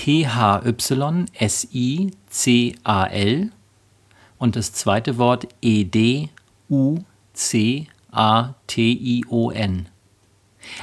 P-H-Y-S-I-C-A-L und das zweite Wort E-D-U-C-A-T-I-O-N.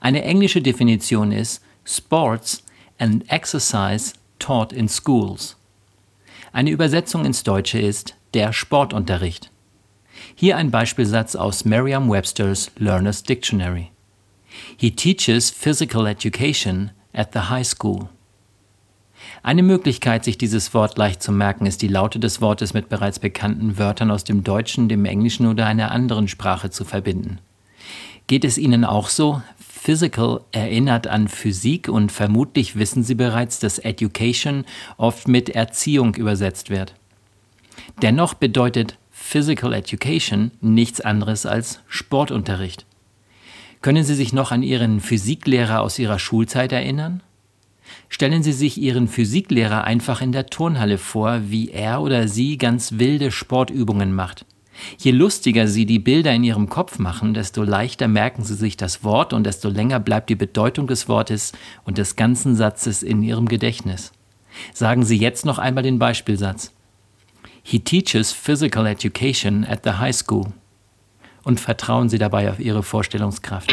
Eine englische Definition ist Sports and Exercise taught in schools. Eine Übersetzung ins Deutsche ist der Sportunterricht. Hier ein Beispielsatz aus Merriam-Webster's Learner's Dictionary. He teaches physical education at the high school. Eine Möglichkeit, sich dieses Wort leicht zu merken, ist die Laute des Wortes mit bereits bekannten Wörtern aus dem Deutschen, dem Englischen oder einer anderen Sprache zu verbinden. Geht es Ihnen auch so? Physical erinnert an Physik und vermutlich wissen Sie bereits, dass Education oft mit Erziehung übersetzt wird. Dennoch bedeutet Physical Education nichts anderes als Sportunterricht. Können Sie sich noch an Ihren Physiklehrer aus Ihrer Schulzeit erinnern? Stellen Sie sich Ihren Physiklehrer einfach in der Turnhalle vor, wie er oder sie ganz wilde Sportübungen macht. Je lustiger Sie die Bilder in Ihrem Kopf machen, desto leichter merken Sie sich das Wort und desto länger bleibt die Bedeutung des Wortes und des ganzen Satzes in Ihrem Gedächtnis. Sagen Sie jetzt noch einmal den Beispielsatz. He teaches physical education at the high school. Und vertrauen Sie dabei auf Ihre Vorstellungskraft.